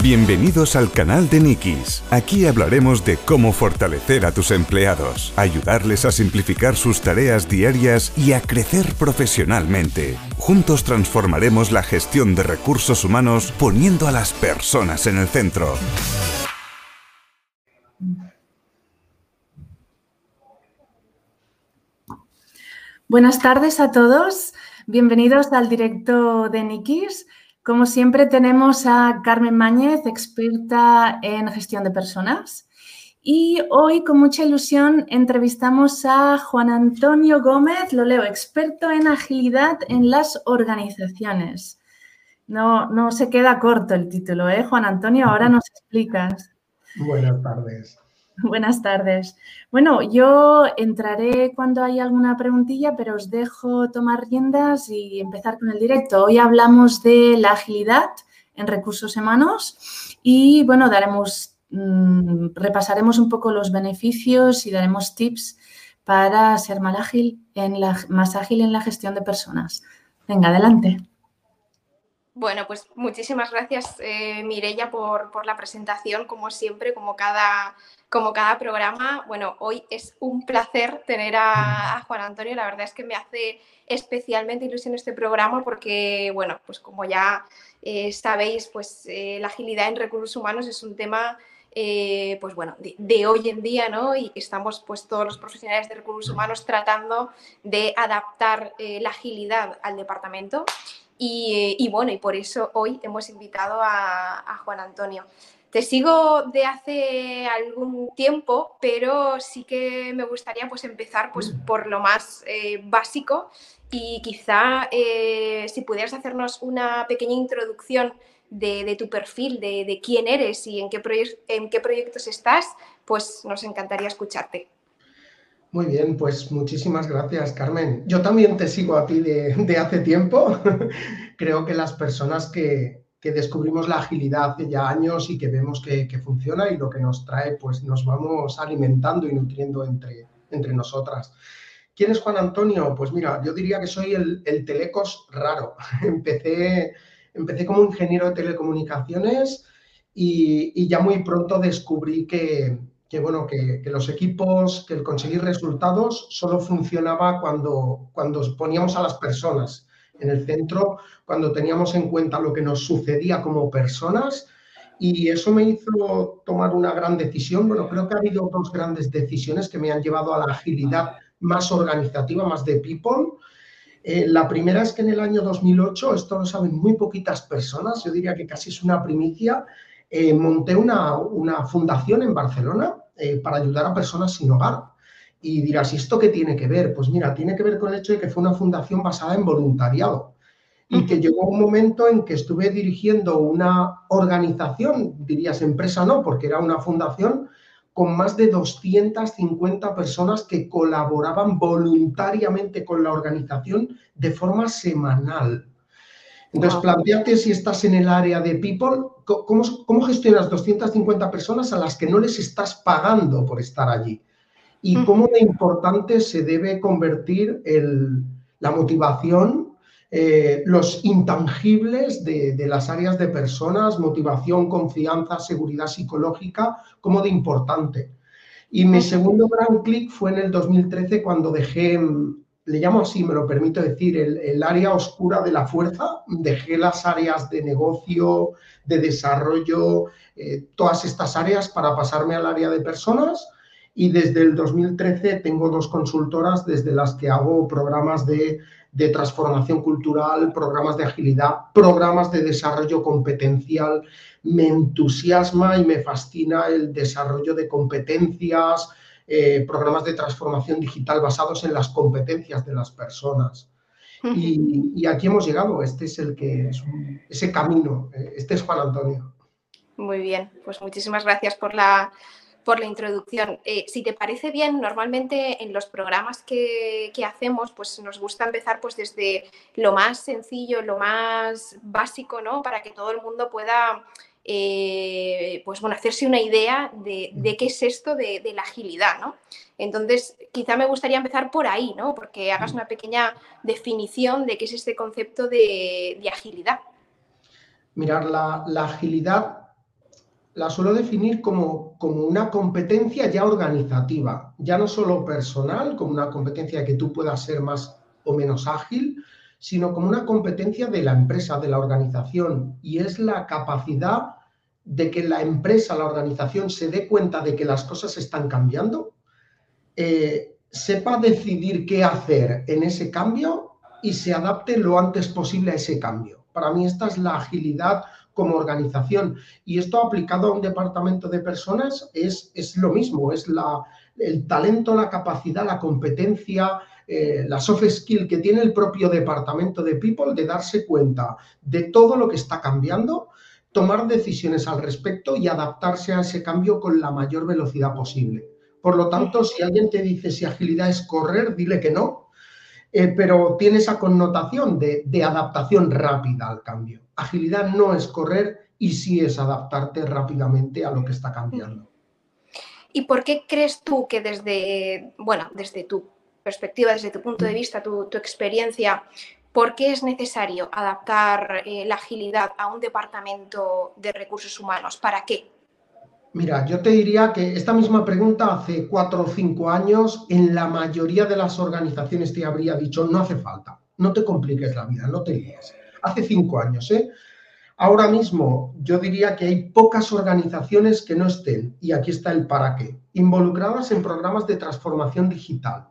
Bienvenidos al canal de Nikis. Aquí hablaremos de cómo fortalecer a tus empleados, ayudarles a simplificar sus tareas diarias y a crecer profesionalmente. Juntos transformaremos la gestión de recursos humanos poniendo a las personas en el centro. Buenas tardes a todos. Bienvenidos al directo de Nikis. Como siempre tenemos a Carmen Mañez, experta en gestión de personas. Y hoy con mucha ilusión entrevistamos a Juan Antonio Gómez, lo leo, experto en agilidad en las organizaciones. No, no se queda corto el título, ¿eh, Juan Antonio? Ahora nos explicas. Buenas tardes. Buenas tardes. Bueno, yo entraré cuando haya alguna preguntilla, pero os dejo tomar riendas y empezar con el directo. Hoy hablamos de la agilidad en recursos humanos y, bueno, daremos, mm, repasaremos un poco los beneficios y daremos tips para ser más ágil en la, gestión de personas. Venga, adelante. Bueno, pues muchísimas gracias, eh, Mirella, por, la presentación, como siempre, como cada, como cada programa. Bueno, hoy es un placer tener a, Juan Antonio. La verdad es que me hace especialmente ilusión este programa porque, bueno, pues como ya eh, sabéis, pues eh, la agilidad en recursos humanos es un tema eh, pues bueno, de, hoy en día, ¿no? Y estamos pues todos los profesionales de recursos humanos tratando de adaptar la agilidad al departamento. Y, bueno, y por eso hoy hemos invitado a, Juan Antonio. Te sigo de hace algún tiempo, pero sí que me gustaría pues, empezar pues, por lo más eh, básico y quizá eh, si pudieras hacernos una pequeña introducción de, tu perfil, de, quién eres y en qué, en qué proyectos estás, pues nos encantaría escucharte. Muy bien, pues muchísimas gracias, Carmen. Yo también te sigo a ti de, hace tiempo. Creo que las personas que, descubrimos la agilidad hace ya años y que vemos que, funciona y lo que nos trae, pues nos vamos alimentando y nutriendo entre, entre nosotras. ¿Quién es Juan Antonio? Pues mira, yo diría que soy el, telecos raro. empecé, empecé como ingeniero de telecomunicaciones y, y ya muy pronto descubrí que, que, bueno, que, los equipos, que el conseguir resultados solo funcionaba cuando, cuando poníamos a las personas en el centro, cuando teníamos en cuenta lo que nos sucedía como personas. Y eso me hizo tomar una gran decisión. Bueno, creo que ha habido dos grandes decisiones que me han llevado a la agilidad más organizativa, más de people. Eh, la primera es que en el año 2008, esto lo saben muy poquitas personas, yo diría que casi es una primicia, eh, monté una, fundación en Barcelona eh, para ayudar a personas sin hogar. Y dirás, ¿y esto qué tiene que ver? Pues mira, tiene que ver con el hecho de que fue una fundación basada en voluntariado y que llegó un momento en que estuve dirigiendo una organización, dirías empresa no, porque era una fundación con más de 250 personas que colaboraban voluntariamente con la organización de forma semanal. Entonces, planteate si estás en el área de people, ¿cómo, gestionas 250 personas a las que no les estás pagando por estar allí? Y cómo de importante se debe convertir la motivación, eh, los intangibles de, las áreas de personas, motivación, confianza, seguridad psicológica, cómo de importante. Y mi segundo gran clic fue en el 2013 cuando dejé le llamo así, me lo permito decir, el, área oscura de la fuerza. Dejé las áreas de negocio, de desarrollo, eh, todas estas áreas para pasarme al área de personas. Y desde el 2013 tengo dos consultoras desde las que hago programas de, de transformación cultural, programas de agilidad, programas de desarrollo competencial. Me entusiasma y me fascina el desarrollo de competencias, eh, programas de transformación digital basados en las competencias de las personas. Y, aquí hemos llegado, este es el que es ese camino, este es Juan Antonio. Muy bien, pues muchísimas gracias por la, por la introducción. Eh, si te parece bien, normalmente en los programas que, que, hacemos, pues nos gusta empezar pues desde lo más sencillo, lo más básico, ¿no? Para que todo el mundo pueda eh, pues bueno, hacerse una idea de, qué es esto de, la agilidad, ¿no? Entonces, quizá me gustaría empezar por ahí, ¿no? Porque hagas una pequeña definición de qué es este concepto de, agilidad. Mirar, la, agilidad la suelo definir como, como una competencia ya organizativa, ya no solo personal, como una competencia de que tú puedas ser más o menos ágil, sino como una competencia de la empresa, de la organización, y es la capacidad de que la empresa, la organización se dé cuenta de que las cosas están cambiando, eh, sepa decidir qué hacer en ese cambio y se adapte lo antes posible a ese cambio. Para mí esta es la agilidad como organización. Y esto aplicado a un departamento de personas es, es lo mismo, es la, el talento, la capacidad, la competencia, eh, la soft skill que tiene el propio departamento de People de darse cuenta de todo lo que está cambiando, tomar decisiones al respecto y adaptarse a ese cambio con la mayor velocidad posible. Por lo tanto, si alguien te dice si agilidad es correr, dile que no, eh, pero tiene esa connotación de, adaptación rápida al cambio. Agilidad no es correr y sí es adaptarte rápidamente a lo que está cambiando. ¿Y por qué crees tú que desde, bueno, desde tu perspectiva, desde tu punto de vista, tu, experiencia, por qué es necesario adaptar eh, la agilidad a un departamento de recursos humanos? ¿Para qué? Mira, yo te diría que esta misma pregunta hace cuatro o cinco años en la mayoría de las organizaciones te habría dicho no hace falta, no te compliques la vida, no te líes hace cinco años. ¿eh? Ahora mismo yo diría que hay pocas organizaciones que no estén, y aquí está el para qué, involucradas en programas de transformación digital,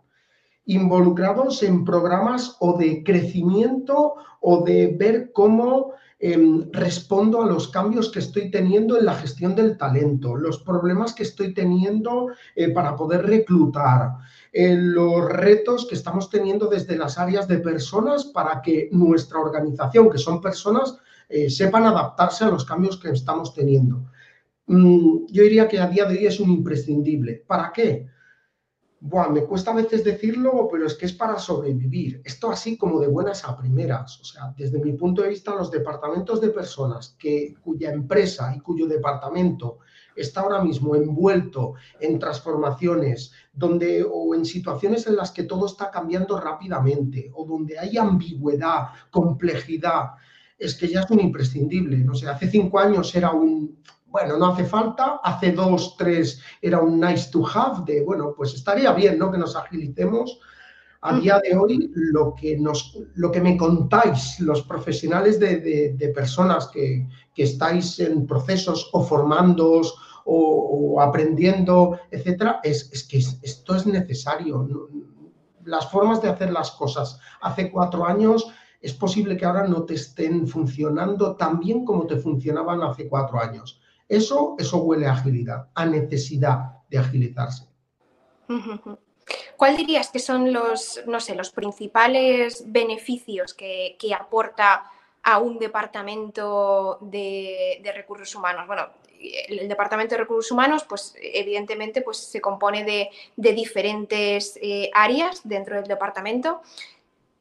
involucrados en programas o de crecimiento o de ver cómo em, respondo a los cambios que estoy teniendo en la gestión del talento, los problemas que estoy teniendo eh, para poder reclutar, los retos que estamos teniendo desde las áreas de personas para que nuestra organización, que son personas, eh, sepan adaptarse a los cambios que estamos teniendo. Mm, yo diría que a día de hoy es un imprescindible. ¿Para qué? Buah, me cuesta a veces decirlo, pero es que es para sobrevivir. Esto así como de buenas a primeras. O sea, desde mi punto de vista, los departamentos de personas que, cuya empresa y cuyo departamento está ahora mismo envuelto en transformaciones donde, o en situaciones en las que todo está cambiando rápidamente o donde hay ambigüedad, complejidad, es que ya es un imprescindible. No sé, hace cinco años era un, bueno, no hace falta, hace dos, tres era un nice to have de, bueno, pues estaría bien, ¿no? Que nos agilicemos. A día de hoy, lo que, nos, lo que me contáis los profesionales de, personas que, que, estáis en procesos o formándoos o, aprendiendo, etcétera, es, que esto es necesario. Las formas de hacer las cosas hace cuatro años es posible que ahora no te estén funcionando tan bien como te funcionaban hace cuatro años. Eso, eso huele a agilidad, a necesidad de agilizarse. ¿Cuál dirías que son los, no sé, los principales beneficios que, aporta a un departamento de, de, recursos humanos? Bueno, el Departamento de Recursos Humanos, pues evidentemente pues, se compone de, diferentes eh, áreas dentro del departamento.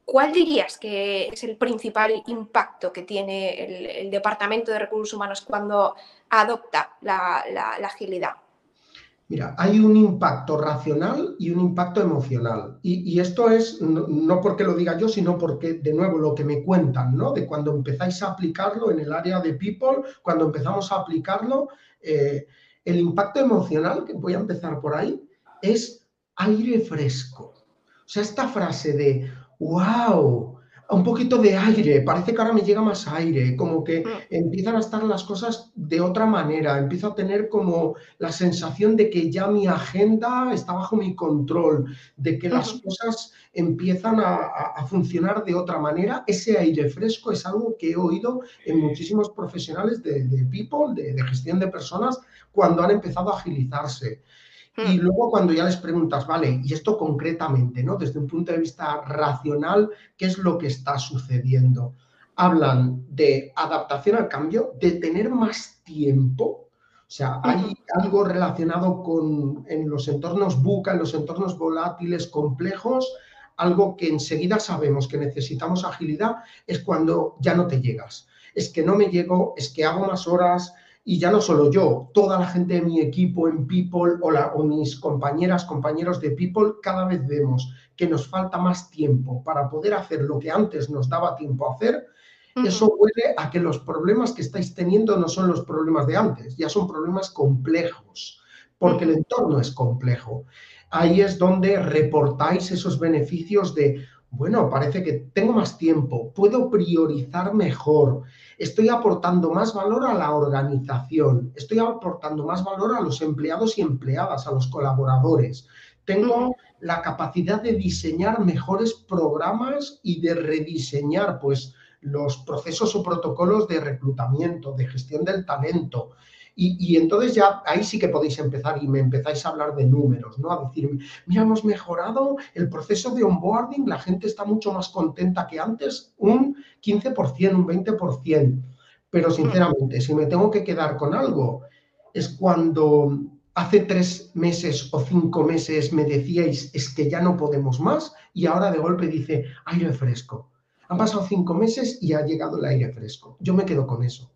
¿Cuál dirías que es el principal impacto que tiene el, Departamento de Recursos Humanos cuando adopta la, agilidad? Mira, hay un impacto racional y un impacto emocional. Y, esto es, no, porque lo diga yo, sino porque, de nuevo, lo que me cuentan, ¿no? De cuando empezáis a aplicarlo en el área de people, cuando empezamos a aplicarlo, eh, el impacto emocional, que voy a empezar por ahí, es aire fresco. O sea, esta frase de, wow, un poquito de aire, parece que ahora me llega más aire, como que mm. empiezan a estar las cosas de otra manera, empiezo a tener como la sensación de que ya mi agenda está bajo mi control, de que las cosas empiezan a, funcionar de otra manera. Ese aire fresco es algo que he oído en muchísimos profesionales de, people, de gestión de personas, cuando han empezado a agilizarse. Y hmm. luego cuando ya les preguntas, vale, y esto concretamente, ¿no? Desde un punto de vista racional, ¿qué es lo que está sucediendo? Hablan de adaptación al cambio, de tener más tiempo. O sea, hay algo relacionado con en los entornos buca, en los entornos volátiles complejos, algo que enseguida sabemos que necesitamos agilidad, es cuando ya no te llegas. Es que no me llego, es que hago más horas, y ya no solo yo, toda la gente de mi equipo en People o, o, mis compañeras, compañeros de People, cada vez vemos que nos falta más tiempo para poder hacer lo que antes nos daba tiempo a hacer. Eso huele a que los problemas que estáis teniendo no son los problemas de antes, ya son problemas complejos, porque el entorno es complejo. Ahí es donde reportáis esos beneficios de, bueno, parece que tengo más tiempo, puedo priorizar mejor, estoy aportando más valor a la organización, estoy aportando más valor a los empleados y empleadas, a los colaboradores. Tengo la capacidad de diseñar mejores programas y de rediseñar, pues, los procesos o protocolos de reclutamiento, de gestión del talento. Y, entonces ya ahí sí que podéis empezar y me empezáis a hablar de números, ¿no? A decir, mira, hemos mejorado el proceso de onboarding, la gente está mucho más contenta que antes, un 15%, un 20%. Pero sinceramente, si me tengo que quedar con algo, es cuando hace tres meses o cinco meses me decíais, es que ya no podemos más, y ahora de golpe dice, aire fresco han pasado cinco meses y ha llegado el aire fresco. Yo me quedo con eso.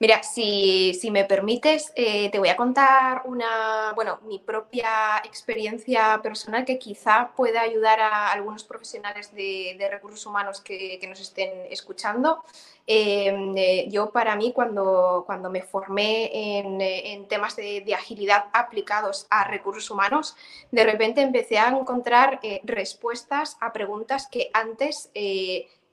Mira, si, me permites, eh, te voy a contar una, bueno, mi propia experiencia personal que quizá pueda ayudar a algunos profesionales de, recursos humanos que, nos estén escuchando. Em, eh, yo para mí, cuando, cuando me formé en, temas de, agilidad aplicados a recursos humanos, de repente empecé a encontrar eh, respuestas a preguntas que antes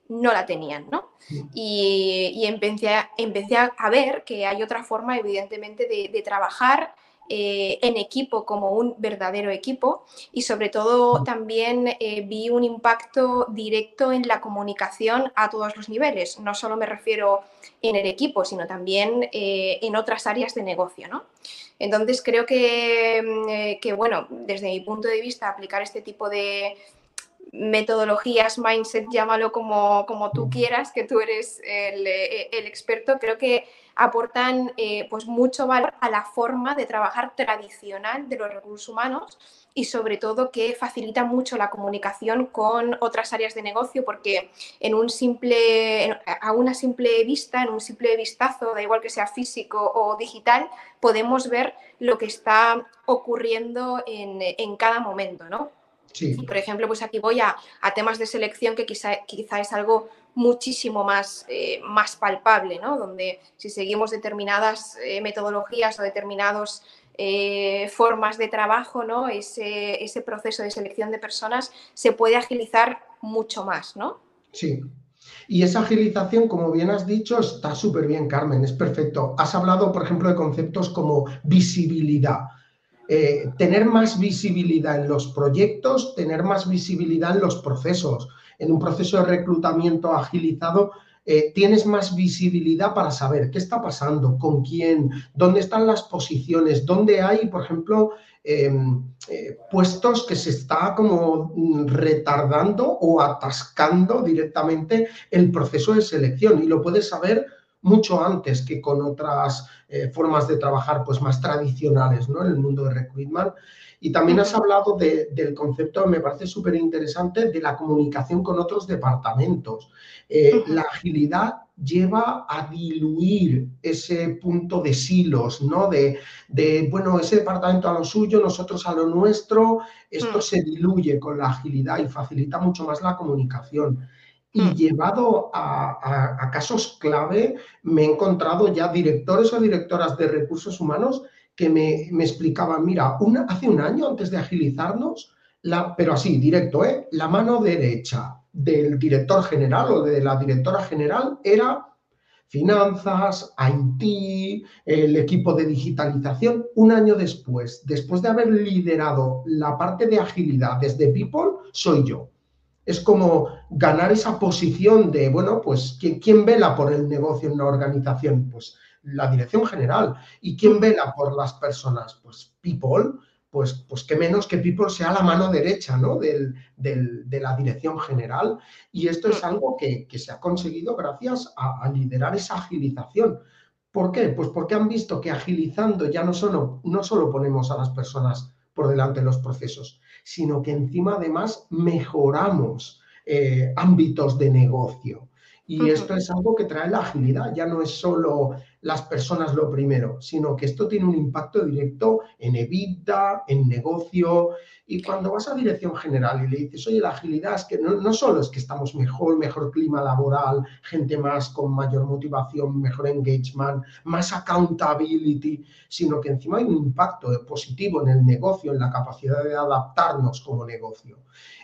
no la tenían, ¿no? Y, empecé, a, empecé, a ver que hay otra forma, evidentemente, de, trabajar eh, en equipo como un verdadero equipo y sobre todo también eh, vi un impacto directo en la comunicación a todos los niveles. No solo me refiero en el equipo, sino también eh, en otras áreas de negocio, ¿no? Entonces creo que, mm, que, bueno, desde mi punto de vista, aplicar este tipo de, metodologías, mindset, llámalo como, como tú quieras, que tú eres el, experto, creo que aportan eh, pues mucho valor a la forma de trabajar tradicional de los recursos humanos y sobre todo que facilita mucho la comunicación con otras áreas de negocio porque en un simple, a una simple vista, en un simple vistazo, da igual que sea físico o digital, podemos ver lo que está ocurriendo en, en cada momento, ¿no? Por ejemplo, pues aquí voy a, temas de selección que quizá, quizá es algo muchísimo más, eh, más palpable, ¿no? Donde si seguimos determinadas eh, metodologías o determinadas eh, formas de trabajo, ¿no? Ese, ese, proceso de selección de personas se puede agilizar mucho más, ¿no? Sí. Y esa agilización, como bien has dicho, está súper bien, Carmen, es perfecto. Has hablado, por ejemplo, de conceptos como visibilidad. Eh, tener más visibilidad en los proyectos, tener más visibilidad en los procesos. En un proceso de reclutamiento agilizado, eh, tienes más visibilidad para saber qué está pasando, con quién, dónde están las posiciones, dónde hay, por ejemplo, em, eh, puestos que se está como retardando o atascando directamente el proceso de selección y lo puedes saber mucho antes que con otras eh, formas de trabajar pues más tradicionales ¿no? en el mundo de recruitment. Y también has hablado del concepto, me parece súper interesante, de la comunicación con otros departamentos. Eh, la agilidad lleva a diluir ese punto de silos, ¿no? De, de, bueno, ese departamento a lo suyo, nosotros a lo nuestro, esto mm. se diluye con la agilidad y facilita mucho más la comunicación. Y mm. llevado a, casos clave, me he encontrado ya directores o directoras de recursos humanos que me, explicaban, mira, hace un año antes de agilizarnos, la, pero así, directo, ¿eh? la mano derecha del director general o de la directora general era finanzas, IT, el equipo de digitalización. Un año después, después de haber liderado la parte de agilidad desde People, soy yo es como ganar esa posición de, bueno, pues, ¿quién, vela por el negocio en una organización? Pues la dirección general. ¿Y quién vela por las personas? Pues people, pues, pues que menos que people sea la mano derecha ¿no? de la dirección general. Y esto es algo que, se ha conseguido gracias a, liderar esa agilización. ¿Por qué? Pues porque han visto que agilizando ya no solo, no solo ponemos a las personas por delante de los procesos, sino que encima además mejoramos eh, ámbitos de negocio. Y esto es algo que trae la agilidad, ya no es solo las personas lo primero, sino que esto tiene un impacto directo en EBITDA, en negocio. Y cuando vas a dirección general y le dices, oye, la agilidad es que no, solo es que estamos mejor, mejor clima laboral, gente más con mayor motivación, mejor engagement, más accountability, sino que encima hay un impacto positivo en el negocio, en la capacidad de adaptarnos como negocio.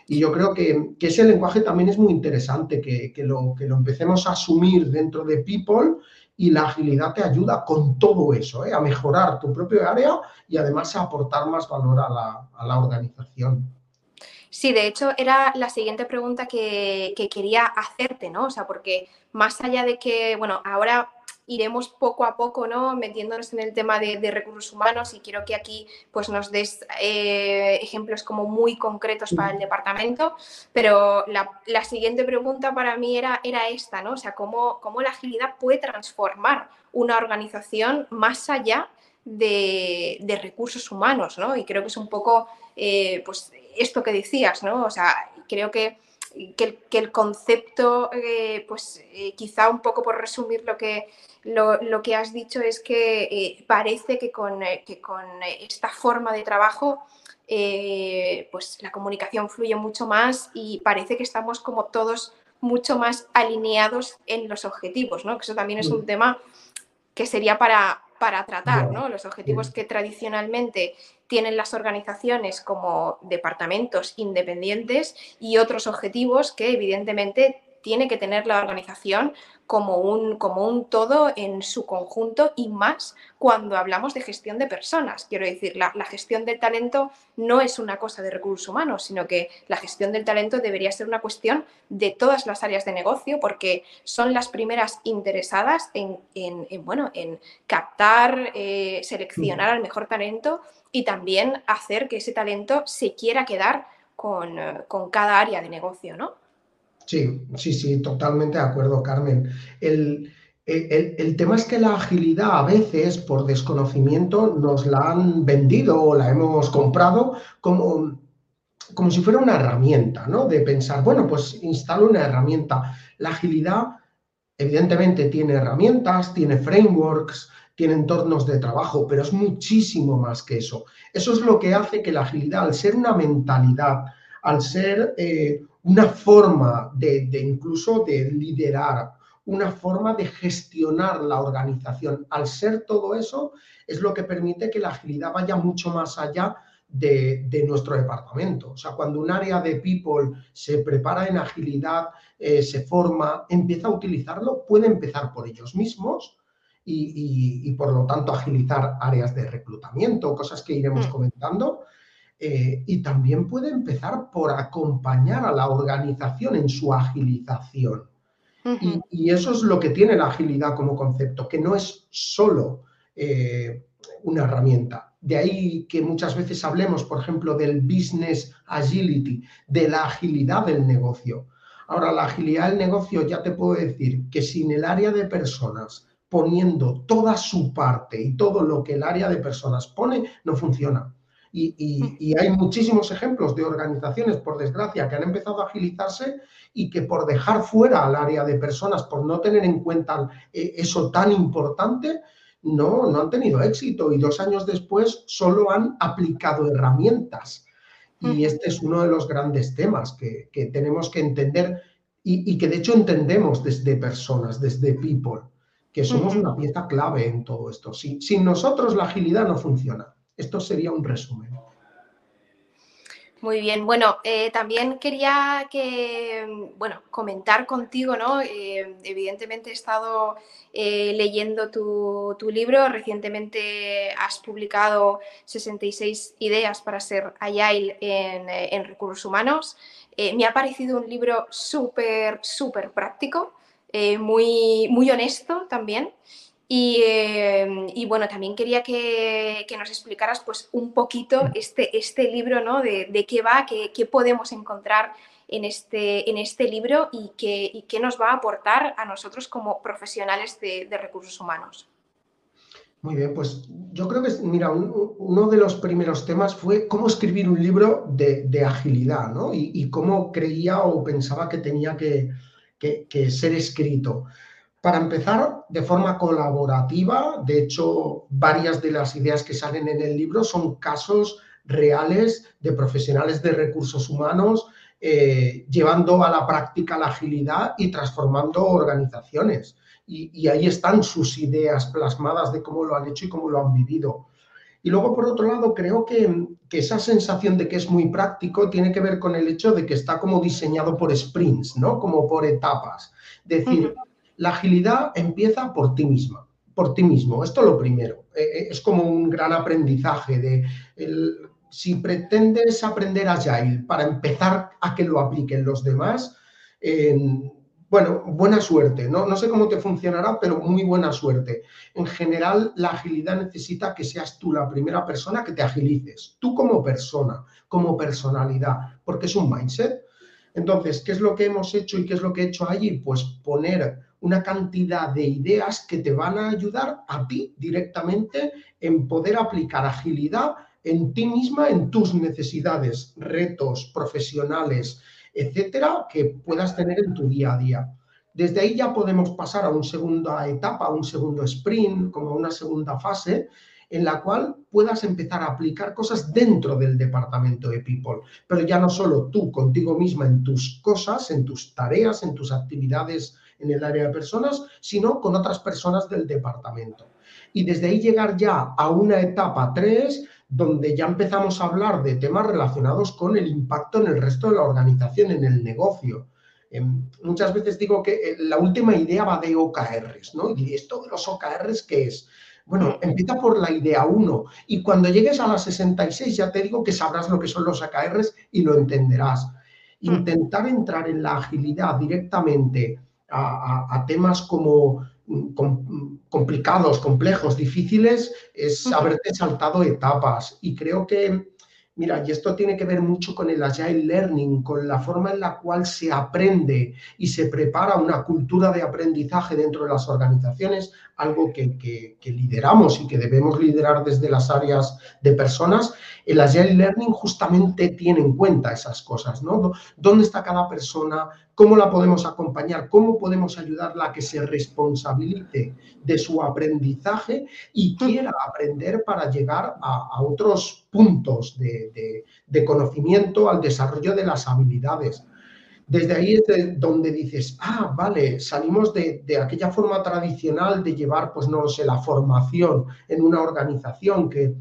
Y yo creo que, ese lenguaje también es muy interesante, que, lo, que lo empecemos a asumir dentro de People y la agilidad te ayuda con todo eso, ¿eh? a mejorar tu propio área y además a aportar más valor a la, a la organización. Sí, de hecho era la siguiente pregunta que, que, quería hacerte, ¿no? O sea, porque más allá de que, bueno, ahora iremos poco a poco ¿no? metiéndonos en el tema de, recursos humanos y quiero que aquí pues, nos des eh, ejemplos como muy concretos para el departamento, pero la, siguiente pregunta para mí era, era esta, ¿no? o sea, ¿cómo, cómo la agilidad puede transformar una organización más allá de, recursos humanos, ¿no? Y creo que es un poco, eh, pues, esto que decías, ¿no? O sea, creo que que el, concepto, eh, pues quizá un poco por resumir lo que, lo, que has dicho es que eh, parece que con, eh, con, esta forma de trabajo eh, pues la comunicación fluye mucho más y parece que estamos como todos mucho más alineados en los objetivos, ¿no? Que eso también es un tema que sería para, para tratar, ¿no? Los objetivos que tradicionalmente tienen las organizaciones como departamentos independientes y otros objetivos que evidentemente tiene que tener la organización como un, como un todo en su conjunto y más cuando hablamos de gestión de personas. Quiero decir, la, gestión del talento no es una cosa de recursos humanos, sino que la gestión del talento debería ser una cuestión de todas las áreas de negocio porque son las primeras interesadas en, bueno, en captar, eh, seleccionar al mejor talento y también hacer que ese talento se quiera quedar con, con cada área de negocio, ¿no? Sí, sí, sí, totalmente de acuerdo, Carmen. El, tema es que la agilidad a veces, por desconocimiento, nos la han vendido o la hemos comprado como, como si fuera una herramienta, ¿no? De pensar, bueno, pues instalo una herramienta. La agilidad, evidentemente, tiene herramientas, tiene frameworks, tiene entornos de trabajo, pero es muchísimo más que eso. Eso es lo que hace que la agilidad, al ser una mentalidad, al ser eh, una forma de, incluso de liderar, una forma de gestionar la organización. Al ser todo eso, es lo que permite que la agilidad vaya mucho más allá de, nuestro departamento. O sea, cuando un área de people se prepara en agilidad, eh, se forma, empieza a utilizarlo, puede empezar por ellos mismos y, por lo tanto agilizar áreas de reclutamiento, cosas que iremos mm. comentando, eh, y también puede empezar por acompañar a la organización en su agilización. y, eso es lo que tiene la agilidad como concepto, que no es solo eh, una herramienta. De ahí que muchas veces hablemos, por ejemplo, del business agility, de la agilidad del negocio. Ahora, la agilidad del negocio ya te puedo decir que sin el área de personas poniendo toda su parte y todo lo que el área de personas pone, no funciona. Y, hay muchísimos ejemplos de organizaciones, por desgracia, que han empezado a agilizarse y que por dejar fuera al área de personas, por no tener en cuenta eh, eso tan importante, no, no han tenido éxito y dos años después solo han aplicado herramientas. Y este es uno de los grandes temas que, tenemos que entender y, que de hecho entendemos desde personas, desde people, que somos una pieza clave en todo esto. sin nosotros la agilidad no funciona. Esto sería un resumen. Muy bien, bueno, eh, también quería que, bueno, comentar contigo, ¿no? Eh, evidentemente he estado eh, leyendo tu, libro, recientemente has publicado 66 ideas para ser agile en, en recursos humanos. me ha parecido un libro súper, súper práctico, muy, muy honesto también. Em, y, bueno, también quería que, nos explicaras pues un poquito este, este libro, ¿no? De, qué va, qué, podemos encontrar en este, en este libro y qué, qué nos va a aportar a nosotros como profesionales de, recursos humanos. Muy bien, pues yo creo que, mira, uno de los primeros temas fue cómo escribir un libro de, agilidad, ¿no? Y, cómo creía o pensaba que tenía que, que ser escrito. Para empezar, de forma colaborativa, de hecho, varias de las ideas que salen en el libro son casos reales de profesionales de recursos humanos eh, llevando a la práctica la agilidad y transformando organizaciones. Y, ahí están sus ideas plasmadas de cómo lo han hecho y cómo lo han vivido. Y luego, por otro lado, creo que, que, esa sensación de que es muy práctico tiene que ver con el hecho de que está como diseñado por sprints, ¿no? Como por etapas. Es decir, la agilidad empieza por ti misma, por ti mismo. Esto es lo primero. Eh, eh, es como un gran aprendizaje de si pretendes aprender Agile para empezar a que lo apliquen los demás, bueno, buena suerte. ¿no? no sé cómo te funcionará, pero muy buena suerte. En general, la agilidad necesita que seas tú la primera persona que te agilices. Tú como persona, como personalidad, porque es un mindset. Entonces, ¿qué es lo que hemos hecho y qué es lo que he hecho allí? Pues poner una cantidad de ideas que te van a ayudar a ti directamente en poder aplicar agilidad en ti misma, en tus necesidades, retos profesionales, etcétera, que puedas tener en tu día a día. Desde ahí ya podemos pasar a una segunda etapa, a un segundo sprint, como una segunda fase, en la cual puedas empezar a aplicar cosas dentro del departamento de People, pero ya no solo tú contigo misma en tus cosas, en tus tareas, en tus actividades en el área de personas, sino con otras personas del departamento. Y desde ahí llegar ya a una etapa 3, donde ya empezamos a hablar de temas relacionados con el impacto en el resto de la organización, en el negocio. Em, muchas veces digo que eh, la última idea va de OKRs, ¿no? Y esto de los OKRs, ¿qué es? Bueno, empieza por la idea 1 y cuando llegues a la 66 ya te digo que sabrás lo que son los OKRs y lo entenderás. Mm. Intentar entrar en la agilidad directamente a, temas como complicados, complejos, difíciles, es haberte saltado etapas. Y creo que, mira, y esto tiene que ver mucho con el Agile Learning, con la forma en la cual se aprende y se prepara una cultura de aprendizaje dentro de las organizaciones, algo que, que lideramos y que debemos liderar desde las áreas de personas. El Agile Learning justamente tiene en cuenta esas cosas, ¿no? ¿Dónde está cada persona? ¿Cómo la podemos acompañar? ¿Cómo podemos ayudarla a que se responsabilice de su aprendizace y quiera aprender para llegar a, otros puntos de, conocimiento, al desarrollo de las habilidades? Desde ahí es donde dices, ah, vale, salimos de, de, aquella forma tradicional de llevar, pues no lo sé, la formación en una organización que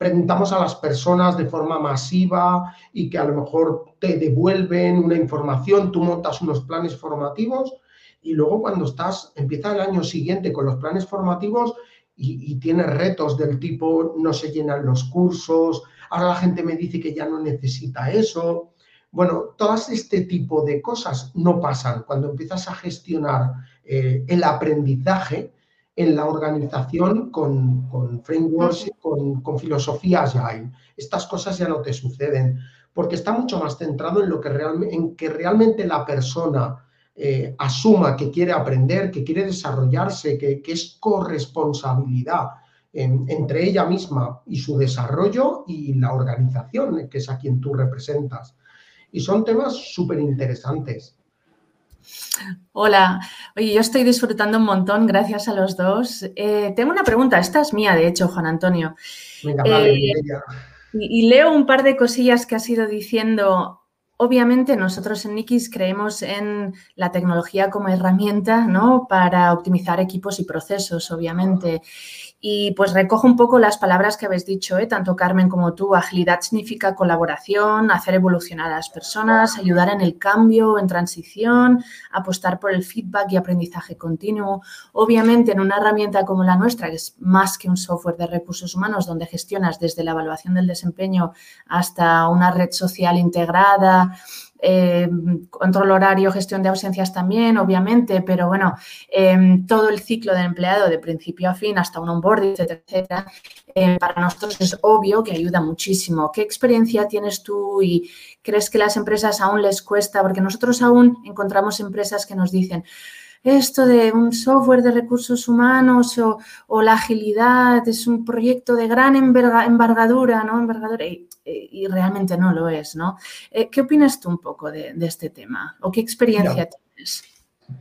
preguntamos a las personas de forma masiva y que a lo mejor te devuelven una información, tú montas unos planes formativos y luego cuando estás, empieza el año siguiente con los planes formativos y, tienes retos del tipo no se llenan los cursos, ahora la gente me dice que ya no necesita eso. Bueno, todas este tipo de cosas no pasan cuando empiezas a gestionar eh, el aprendizaje en la organización con, frameworks, con, con filosofías hay. Estas cosas ya no te suceden, porque está mucho más centrado en, lo que, en que realmente la persona eh, asuma que quiere aprender, que quiere desarrollarse, que, es corresponsabilidad entre ella misma y su desarrollo y la organización, que es a quien tú representas. Y son temas súper interesantes. Hola, oye, yo estoy disfrutando un montón, gracias a los dos. Eh, tengo una pregunta, esta es mía, de hecho, Juan Antonio. Venga, vale, eh, y, leo un par de cosillas que has ido diciendo. Obviamente nosotros en Nikis creemos en la tecnología como herramienta ¿no? para optimizar equipos y procesos, obviamente. Y pues recojo un poco las palabras que habéis dicho, ¿eh? tanto Carmen como tú. Agilidad significa colaboración, hacer evolucionar a las personas, ayudar en el cambio, en transición, apostar por el feedback y aprendizaje continuo. Obviamente en una herramienta como la nuestra, que es más que un software de recursos humanos, donde gestionas desde la evaluación del desempeño hasta una red social integrada, eh, control horario, gestión de ausencias también, obviamente, pero bueno, em, todo el ciclo del empleado de principio a fin hasta un onboarding, etcétera, etcétera, eh, para nosotros es obvio que ayuda muchísimo. ¿Qué experiencia tienes tú y crees que las empresas aún les cuesta? Porque nosotros aún encontramos empresas que nos dicen, esto de un software de recursos humanos o, la agilidad es un proyecto de gran envergadura, ¿no? Envergadura y, realmente no lo es, ¿no? Eh, ¿Qué opinas tú un poco de, este tema o qué experiencia tienes?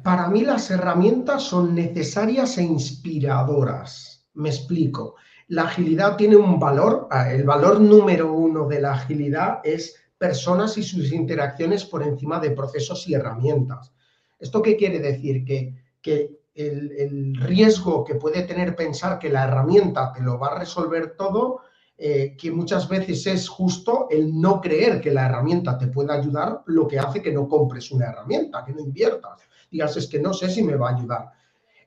Para mí las herramientas son necesarias e inspiradoras. Me explico. La agilidad tiene un valor, ah, el valor número uno de la agilidad es personas y sus interacciones por encima de procesos y herramientas. ¿Esto qué quiere decir? Que, que el, riesgo que puede tener pensar que la herramienta te lo va a resolver todo, eh, que muchas veces es justo el no creer que la herramienta te pueda ayudar, lo que hace que no compres una herramienta, que no inviertas. Digas, es que no sé si me va a ayudar.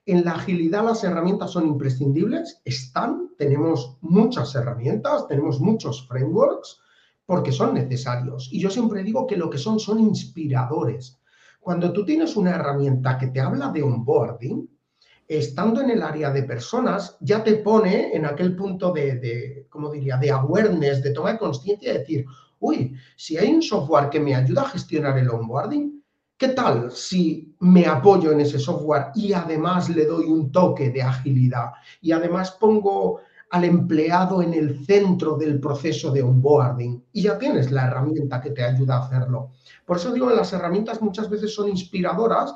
En la agilidad las herramientas son imprescindibles, están, tenemos muchas herramientas, tenemos muchos frameworks, porque son necesarios. Y yo siempre digo que lo que son son inspiradores. Cuando tú tienes una herramienta que te habla de onboarding, estando en el área de personas, ya te pone en aquel punto de, de ¿cómo diría?, de awareness, de toma de conciencia, de decir, uy, si hay un software que me ayuda a gestionar el onboarding, ¿qué tal si me apoyo en ese software y además le doy un toque de agilidad y además pongo al empleado en el centro del proceso de onboarding y ya tienes la herramienta que te ayuda a hacerlo. Por eso digo que las herramientas muchas veces son inspiradoras,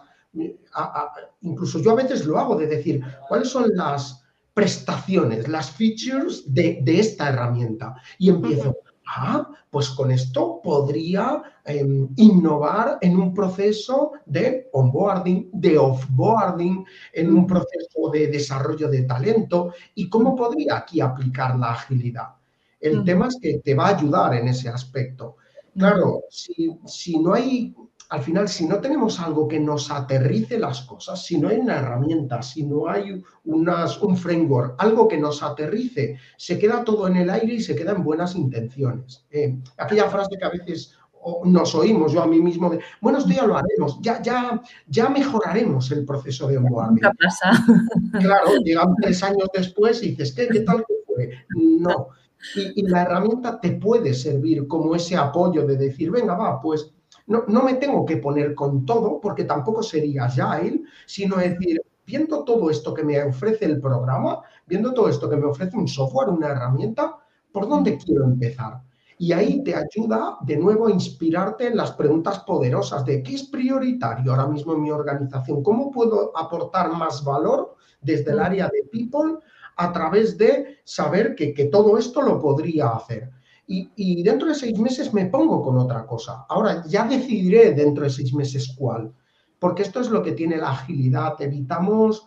incluso yo a veces lo hago de decir, ¿cuáles son las prestaciones, las features de, de esta herramienta? Y empiezo, ah, pues con esto podría em, innovar en un proceso de onboarding, de offboarding, en un proceso de desarrollo de talento y cómo podría aquí aplicar la agilidad. El tema es que te va a ayudar en ese aspecto. Claro, si, si no hay al final, si no tenemos algo que nos aterrice las cosas, si no hay una herramienta, si no hay unas, un framework, algo que nos aterrice, se queda todo en el aire y se queda en buenas intenciones. Eh, aquella frase que a veces nos oímos, yo a mí mismo, de, bueno, esto ya lo haremos, ya, ya, ya mejoraremos el proceso de onboarding. ¿Qué pasa? Claro, llegan tres años después y dices, ¿qué, qué tal que fue? No. Y, y la herramienta te puede servir como ese apoyo de decir, venga, va, pues no, me tengo que poner con todo, porque tampoco sería Agile, sino decir, viendo todo esto que me ofrece el programa, viendo todo esto que me ofrece un software, una herramienta, ¿por dónde quiero empezar? Y ahí te ayuda de nuevo a inspirarte en las preguntas poderosas de qué es prioritario ahora mismo en mi organización, cómo puedo aportar más valor desde el área de people a través de saber que, que todo esto lo podría hacer y, dentro de seis meses me pongo con otra cosa. Ahora ya decidiré dentro de seis meses cuál, porque esto es lo que tiene la agilidad. Evitamos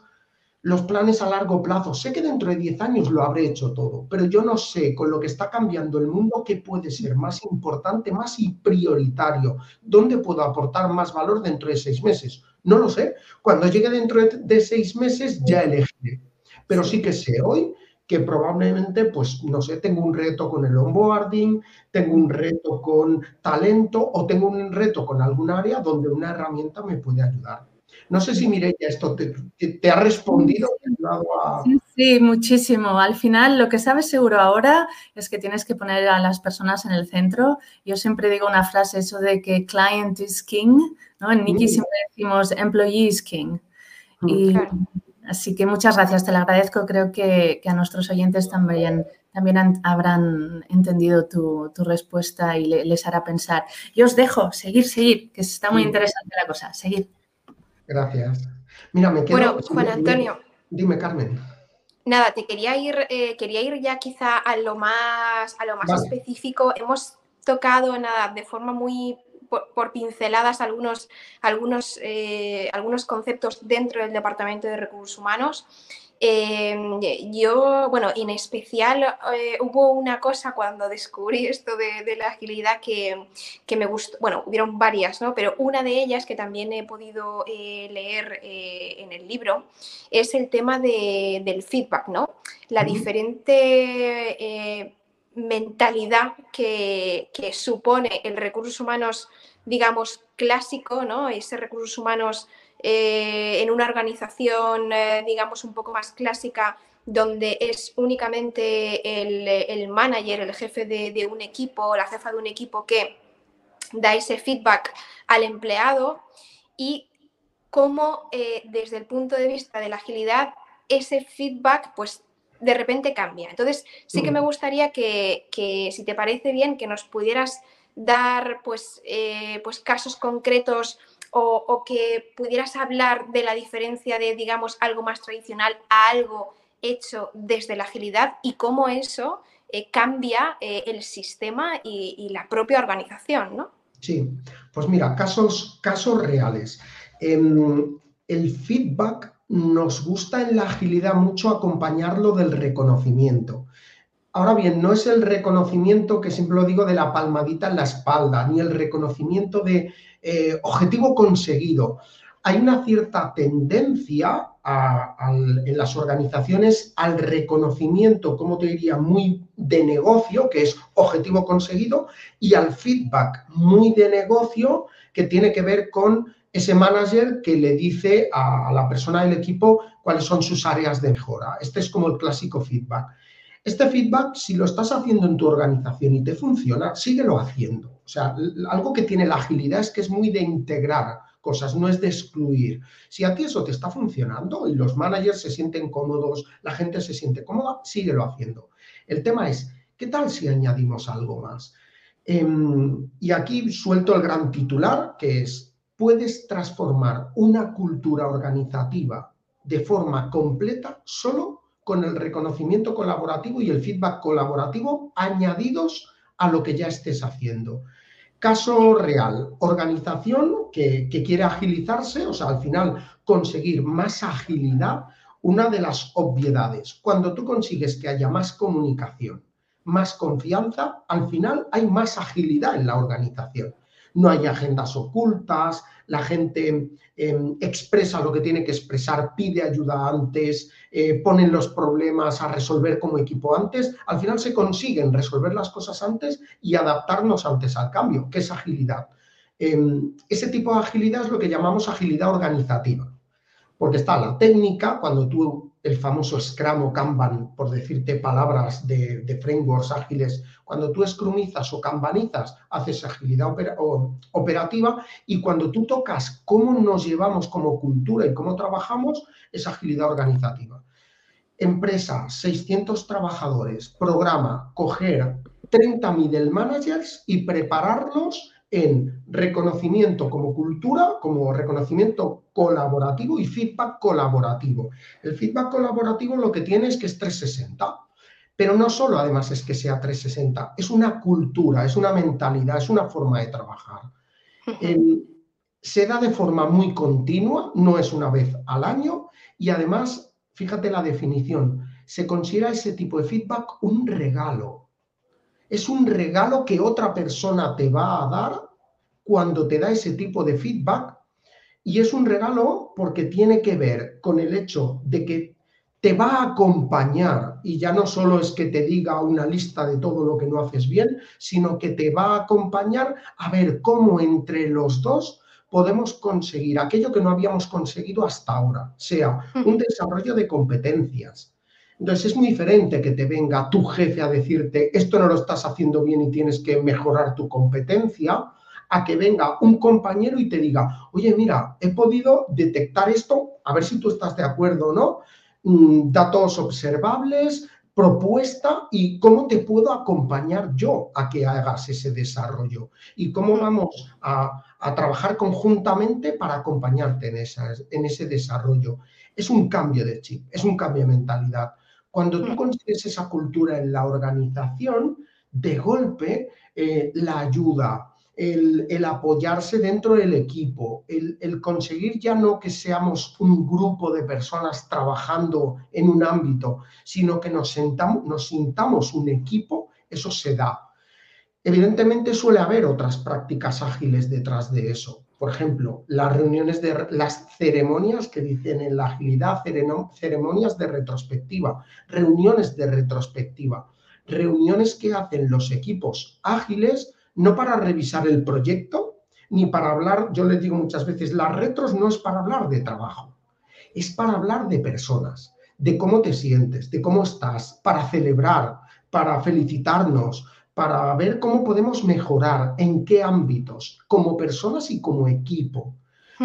los planes a largo plazo. Sé que dentro de diez años lo habré hecho todo, pero yo no sé con lo que está cambiando el mundo qué puede ser más importante, más y prioritario, dónde puedo aportar más valor dentro de seis meses. No lo sé. Cuando llegue dentro de seis meses ya elegiré. Pero sí que sé hoy que probablemente, pues, no sé, tengo un reto con el onboarding, tengo un reto con talento o tengo un reto con algún área donde una herramienta me puede ayudar. No sé si Mireia esto te, te, ha respondido. Sí, sí, muchísimo. Al final, lo que sabes seguro ahora es que tienes que poner a las personas en el centro. Yo siempre digo una frase, eso de que client is king, ¿no? En Niki siempre decimos employee is king. Y, Así que muchas gracias, te lo agradezco. Creo que, a nuestros oyentes también, también habrán entendido tu, respuesta y les hará pensar. Yo os dejo, seguir, seguir, que está muy interesante la cosa. Seguir. Gracias. Mira, me quedo... Bueno, Juan Antonio. Dime, Carmen. Nada, te quería ir, eh, quería ir ya quizá a lo más, a lo más específico. Hemos tocado nada de forma muy por, pinceladas algunos, algunos, eh, algunos conceptos dentro del Departamento de Recursos Humanos. Em, yo, bueno, en especial eh, hubo una cosa cuando descubrí esto de, la agilidad que, me gustó, bueno, hubieron varias, ¿no? Pero una de ellas que también he podido eh, leer en el libro es el tema del feedback, ¿no? La diferente mentalidad que, supone el recursos humanos, digamos, clásico, ¿no? Ese recursos humanos eh, en una organización, eh, digamos, un poco más clásica, donde es únicamente el, manager, el jefe de, un equipo, la jefa de un equipo que da ese feedback al empleado y cómo eh, desde el punto de vista de la agilidad ese feedback pues de repente cambia. Entonces, sí que me mm. gustaría que, si te parece bien, que nos pudieras dar pues, eh, pues casos concretos o, que pudieras hablar de la diferencia de, digamos, algo más tradicional a algo hecho desde la agilidad y cómo eso eh, cambia eh, el sistema y, la propia organización, ¿no? Sí, pues mira, casos, casos reales. Em, el feedback nos gusta en la agilidad mucho acompañarlo del reconocimiento. Ahora bien, no es el reconocimiento que siempre lo digo de la palmadita en la espalda, ni el reconocimiento de eh, objetivo conseguido. Hay una cierta tendencia en las organizaciones al reconocimiento, como te diría, muy de negocio, que es objetivo conseguido, y al feedback muy de negocio, que tiene que ver con ese manager que le dice a la persona del equipo cuáles son sus áreas de mejora. Este es como el clásico feedback. Este feedback, si lo estás haciendo en tu organización y te funciona, síguelo haciendo. O sea, algo que tiene la agilidad es que es muy de integrar cosas, no es de excluir. Si a ti eso te está funcionando y los managers se sienten cómodos, la gente se siente cómoda, síguelo haciendo. El tema es, ¿qué tal si añadimos algo más? Em, y aquí suelto el gran titular, que es, puedes transformar una cultura organizativa de forma completa solo con el reconocimiento colaborativo y el feedback colaborativo añadidos a lo que ya estés haciendo. Caso real, organización que, quiere agilizarse, o sea, al final conseguir más agilidad, una de las obviedades, cuando tú consigues que haya más comunicación, más confianza, al final hay más agilidad en la organización. No hay agendas ocultas, la gente em, expresa lo que tiene que expresar, pide ayuda antes, eh, ponen los problemas a resolver como equipo antes, al final se consiguen resolver las cosas antes y adaptarnos antes al cambio, que es agilidad. Em, ese tipo de agilidad es lo que llamamos agilidad organizativa, porque está la técnica, cuando tú el famoso Scrum o Kanban, por decirte palabras de, frameworks ágiles, cuando tú scrumizas o kanbanizas, haces agilidad operativa y cuando tú tocas cómo nos llevamos como cultura y cómo trabajamos, es agilidad organizativa. Empresa, 600 trabajadores, programa, coger 30 middle managers y prepararlos en reconocimiento como cultura, como reconocimiento colaborativo y feedback colaborativo. El feedback colaborativo lo que tiene es que es 360, pero no solo además es que sea 360, es una cultura, es una mentalidad, es una forma de trabajar. se da de forma muy continua, no es una vez al año y además, fíjate la definición, se considera ese tipo de feedback un regalo es un regalo que otra persona te va a dar cuando te da ese tipo de feedback. Y es un regalo porque tiene que ver con el hecho de que te va a acompañar. Y ya no solo es que te diga una lista de todo lo que no haces bien, sino que te va a acompañar a ver cómo entre los dos podemos conseguir aquello que no habíamos conseguido hasta ahora, sea un desarrollo de competencias, entonces es muy diferente que te venga tu jefe a decirte esto no lo estás haciendo bien y tienes que mejorar tu competencia, a que venga un compañero y te diga, oye, mira, he podido detectar esto, a ver si tú estás de acuerdo o no, mm, datos observables, propuesta y cómo te puedo acompañar yo a que hagas ese desarrollo y cómo vamos a, trabajar conjuntamente para acompañarte en, en ese desarrollo. Es un cambio de chip, es un cambio de mentalidad. Cuando tú mm. consigues esa cultura en la organización, de golpe eh, la ayuda, el, apoyarse dentro del equipo, el, conseguir ya no que seamos un grupo de personas trabajando en un ámbito, sino que nos, sentamos, nos sintamos un equipo, eso se da. Evidentemente suele haber otras prácticas ágiles detrás de eso. Por ejemplo, las reuniones de las ceremonias que dicen en la agilidad, ceremonias de retrospectiva, reuniones de retrospectiva, reuniones que hacen los equipos ágiles no para revisar el proyecto, ni para hablar, yo les digo muchas veces, las retros no es para hablar de trabajo, es para hablar de personas, de cómo te sientes, de cómo estás, para celebrar, para felicitarnos, para ver cómo podemos mejorar, en qué ámbitos, como personas y como equipo.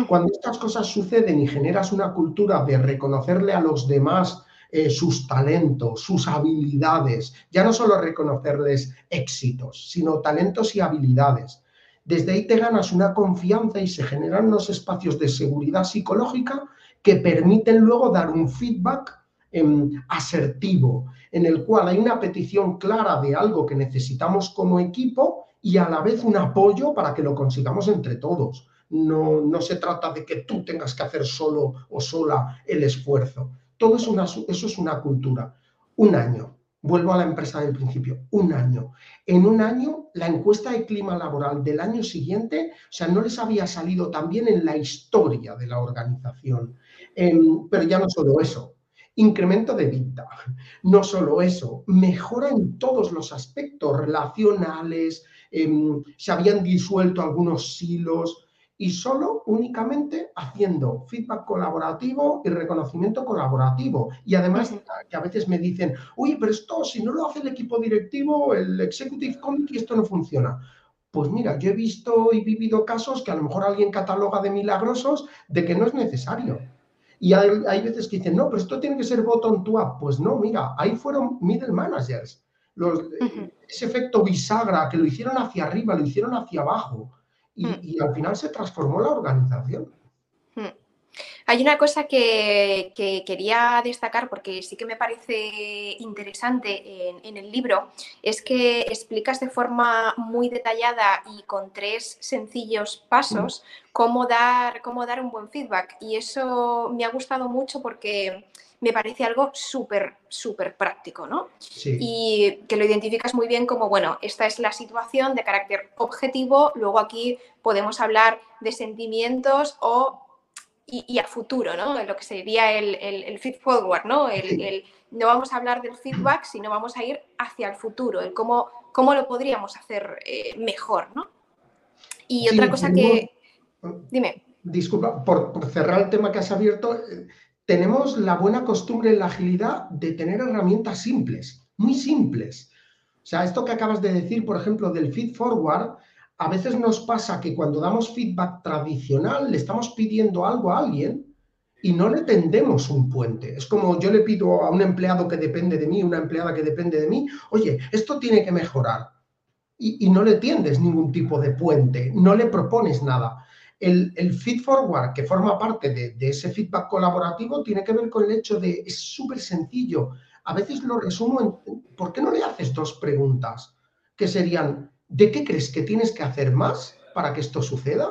Cuando estas cosas suceden y generas una cultura de reconocerle a los demás eh, sus talentos, sus habilidades, ya no solo reconocerles éxitos, sino talentos y habilidades. Desde ahí te ganas una confianza y se generan unos espacios de seguridad psicológica que permiten luego dar un feedback em, asertivo, en el cual hay una petición clara de algo que necesitamos como equipo y a la vez un apoyo para que lo consigamos entre todos. No, no se trata de que tú tengas que hacer solo o sola el esfuerzo. Todo es una, eso es una cultura. Un año, Vuelvo a la empresa del principio, un año. En un año, la encuesta de clima laboral del año siguiente, o sea, no les había salido tan bien en la historia de la organización. Em, pero ya no solo eso, incremento de vida, no solo eso, mejora en todos los aspectos relacionales, em, se habían disuelto algunos silos, y solo únicamente haciendo feedback colaborativo y reconocimiento colaborativo. Y además que a veces me dicen, oye, pero esto si no lo hace el equipo directivo, el executive committee, esto no funciona. Pues mira, yo he visto y vivido casos que a lo mejor alguien cataloga de milagrosos de que no es necesario. Y hay, veces que dicen, no, pero esto tiene que ser bottom to up. Pues no, mira, ahí fueron middle managers. Ese efecto bisagra que lo hicieron hacia arriba, lo hicieron hacia abajo y, al final se transformó la organización. Hay una cosa que, quería destacar porque sí que me parece interesante en, el libro, es que explicas de forma muy detallada y con tres sencillos pasos cómo, dar, cómo dar un buen feedback. Y eso me ha gustado mucho porque me parece algo súper, súper práctico, ¿no? Y que lo identificas muy bien como, bueno, esta es la situación de carácter objetivo, luego aquí podemos hablar de sentimientos o y, a futuro, ¿no? Lo que sería el, el, feed forward, ¿no? El, no vamos a hablar del feedback, sino vamos a ir hacia el futuro, el cómo, cómo lo podríamos hacer eh, mejor, ¿no? Y otra cosa que... Dime. Disculpa, por, por, cerrar el tema que has abierto, eh, tenemos la buena costumbre en la agilidad de tener herramientas simples, muy simples. O sea, esto que acabas de decir, por ejemplo, del feed forward, a veces nos pasa que cuando damos feedback tradicional le estamos pidiendo algo a alguien y no le tendemos un puente. Es como yo le pido a un empleado que depende de mí, una empleada que depende de mí, oye, esto tiene que mejorar. Y, no le tiendes ningún tipo de puente, no le propones nada. El, feed forward, que forma parte de, ese feedback colaborativo, tiene que ver con el hecho de, es súper sencillo. A veces lo resumo en, ¿por qué no le haces dos preguntas? Que serían, ¿de qué crees que tienes que hacer más para que esto suceda?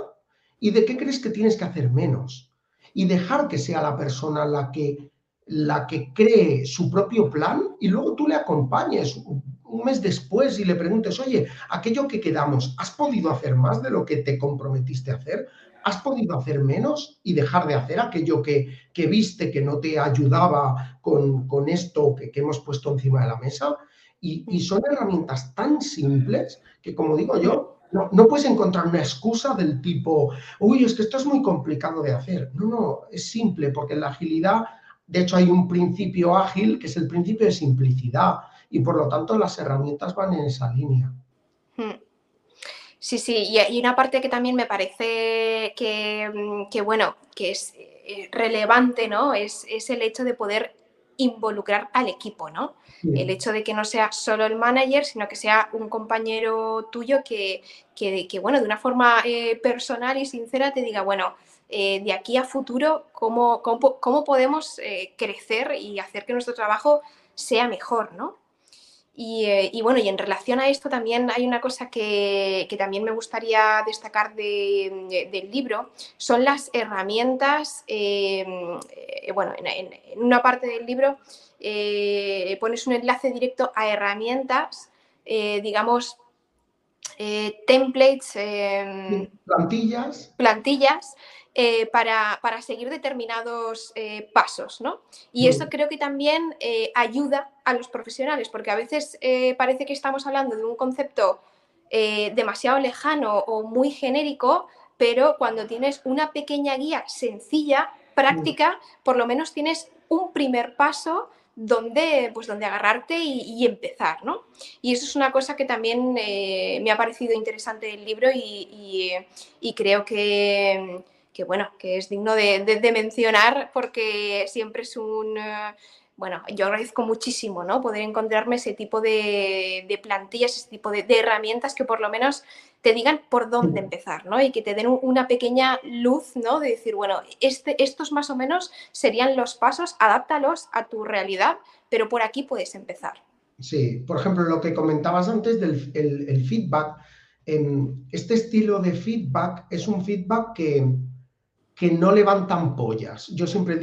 ¿Y de qué crees que tienes que hacer menos? Y dejar que sea la persona la que, la que cree su propio plan y luego tú le acompañes un mes después y le preguntes, oye, aquello que quedamos, ¿has podido hacer más de lo que te comprometiste a hacer? ¿Has podido hacer menos y dejar de hacer aquello que, viste que no te ayudaba con, esto que, hemos puesto encima de la mesa? Y, son herramientas tan simples que, como digo yo, no, no, puedes encontrar una excusa del tipo, uy, es que esto es muy complicado de hacer. No, no, es simple, porque en la agilidad, de hecho, hay un principio ágil que es el principio de simplicidad y por lo tanto las herramientas van en esa línea. Hmm. Sí, sí, y una parte que también me parece que, mm, bueno, que es eh, relevante, ¿no? Es, el hecho de poder involucrar al equipo, ¿no? El hecho de que no sea solo el manager, sino que sea un compañero tuyo que, que, bueno, de una forma eh, personal y sincera te diga, bueno, eh, de aquí a futuro, ¿cómo, cómo, podemos crecer y hacer que nuestro trabajo sea mejor, ¿no? Eh, y, bueno, y en relación a esto también hay una cosa que, también me gustaría destacar del libro, son las herramientas, em, eh, bueno, en, una parte del libro eh, pones un enlace directo a herramientas, digamos, templates, em, plantillas. plantillas eh, para, seguir determinados eh, pasos, ¿no? Y eso creo que también eh, ayuda a los profesionales, porque a veces parece que estamos hablando de un concepto demasiado lejano o muy genérico, pero cuando tienes una pequeña guía sencilla, práctica, por lo menos tienes un primer paso donde, pues, donde agarrarte y, empezar, ¿no? Y eso es una cosa que también me ha parecido interesante del libro y creo que, que bueno, que es digno de, mencionar porque siempre es un, bueno, yo agradezco muchísimo, ¿no? Poder encontrarme ese tipo de, plantillas, ese tipo de, herramientas que por lo menos te digan por dónde empezar, ¿no? Y que te den una pequeña luz, ¿no? De decir, bueno, este, estos más o menos serían los pasos, adáptalos a tu realidad, pero por aquí puedes empezar. Sí, por ejemplo, lo que comentabas antes del el, feedback, en este estilo de feedback es un feedback que, que no levantan pollas. Yo siempre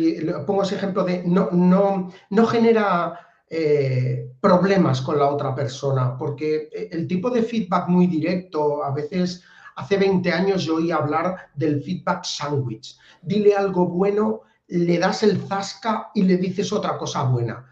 pongo ese ejemplo de no, no, no genera eh, problemas con la otra persona, porque el tipo de feedback muy directo, a veces hace 20 años yo oí hablar del feedback sandwich. Dile algo bueno, le das el zasca y le dices otra cosa buena.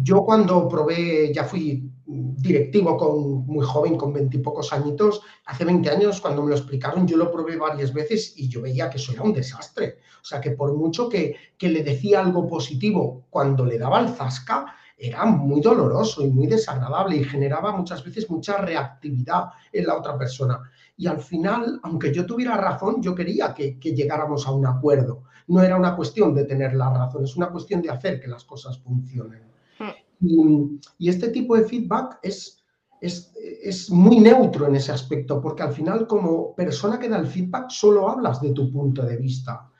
Yo cuando probé, ya fui directivo con muy joven, con veintipocos añitos, hace 20 años cuando me lo explicaron, yo lo probé varias veces y yo veía que eso era un desastre. O sea que por mucho que, que le decía algo positivo cuando le daba el zasca, era muy doloroso y muy desagradable y generaba muchas veces mucha reactividad en la otra persona. Y al final, aunque yo tuviera razón, yo quería que, que, llegáramos a un acuerdo. No era una cuestión de tener la razón, es una cuestión de hacer que las cosas funcionen. Y, este tipo de feedback es, es, muy neutro en ese aspecto, porque al final como persona que da el feedback solo hablas de tu punto de vista.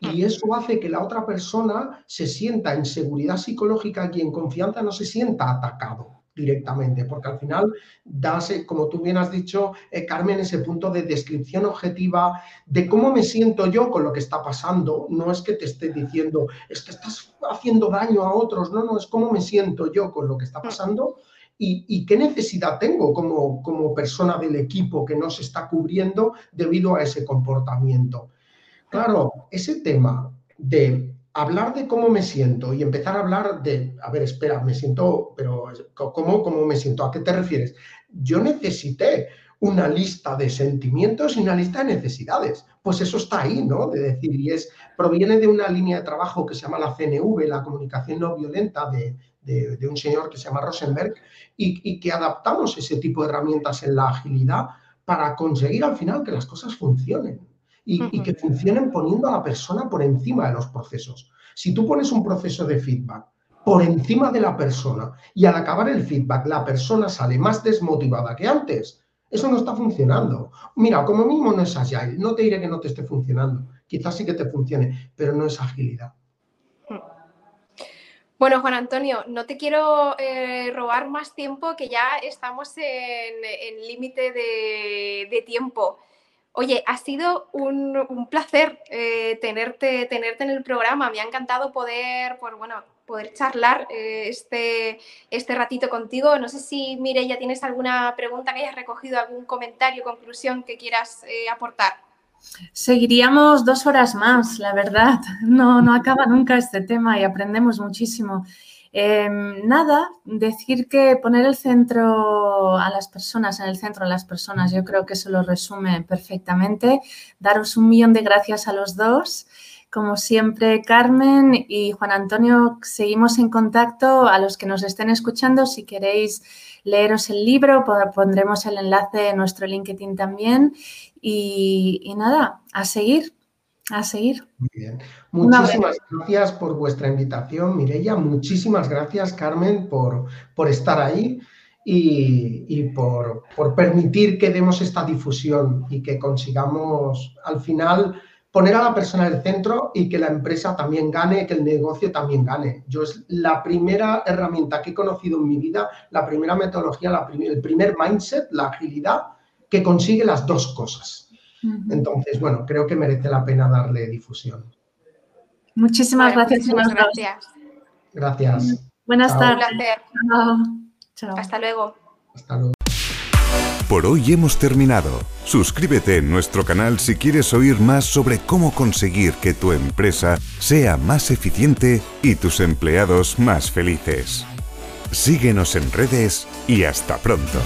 Y eso hace que la otra persona se sienta en seguridad psicológica y en confianza no se sienta atacado directamente, porque al final das, como tú bien has dicho, eh, Carmen, ese punto de descripción objetiva de cómo me siento yo con lo que está pasando. No es que te esté diciendo, es que estás haciendo daño a otros, no, no, es cómo me siento yo con lo que está pasando y, y qué necesidad tengo como, como persona del equipo que no se está cubriendo debido a ese comportamiento. Claro, ese tema de hablar de cómo me siento y empezar a hablar de, a ver, espera, me siento, pero ¿cómo, cómo me siento? ¿A qué te refieres? Yo necesité una lista de sentimientos y una lista de necesidades. Pues eso está ahí, ¿no? De decir, y es, proviene de una línea de trabajo que se llama la CNV, la comunicación no violenta de, de, un señor que se llama Rosenberg, y, y, que adaptamos ese tipo de herramientas en la agilidad para conseguir al final que las cosas funcionen y, que funcionen poniendo a la persona por encima de los procesos. Si tú pones un proceso de feedback por encima de la persona y al acabar el feedback la persona sale más desmotivada que antes, eso no está funcionando. Mira, como mínimo no es agile, no te diré que no te esté funcionando, quizás sí que te funcione, pero no es agilidad. Bueno, Juan Antonio, no te quiero eh, robar más tiempo, que ya estamos en, límite de, de tiempo. Oye, ha sido un, placer eh, tenerte, tenerte en el programa. Me ha encantado poder, pues, bueno, poder charlar eh, este, este ratito contigo. No sé si, ya tienes alguna pregunta que hayas recogido, algún comentario, conclusión que quieras eh, aportar. Seguiríamos dos horas más, la verdad. No, no acaba nunca este tema y aprendemos muchísimo. Em, nada, decir que poner el centro a las personas, en el centro a las personas, yo creo que eso lo resume perfectamente. Daros un millón de gracias a los dos. Como siempre, Carmen y Juan Antonio, seguimos en contacto. A los que nos estén escuchando, si queréis leeros el libro, pondremos el enlace en nuestro LinkedIn también. y nada, a seguir a seguir. Muy bien. Muchísimas gracias por vuestra invitación, Mireia. Muchísimas gracias, Carmen, por, por estar ahí y, por, permitir que demos esta difusión y que consigamos al final poner a la persona en el centro y que la empresa también gane, que el negocio también gane. Yo es la primera herramienta que he conocido en mi vida, la primera metodología, la el primer mindset, la agilidad, que consigue las dos cosas entonces, bueno, creo que merece la pena darle difusión. Muchísimas gracias. Muchísimas gracias. Gracias. Buenas tardes. Hasta luego. Hasta luego. Por hoy hemos terminado. Suscríbete en nuestro canal si quieres oír más sobre cómo conseguir que tu empresa sea más eficiente y tus empleados más felices. Síguenos en redes y hasta pronto.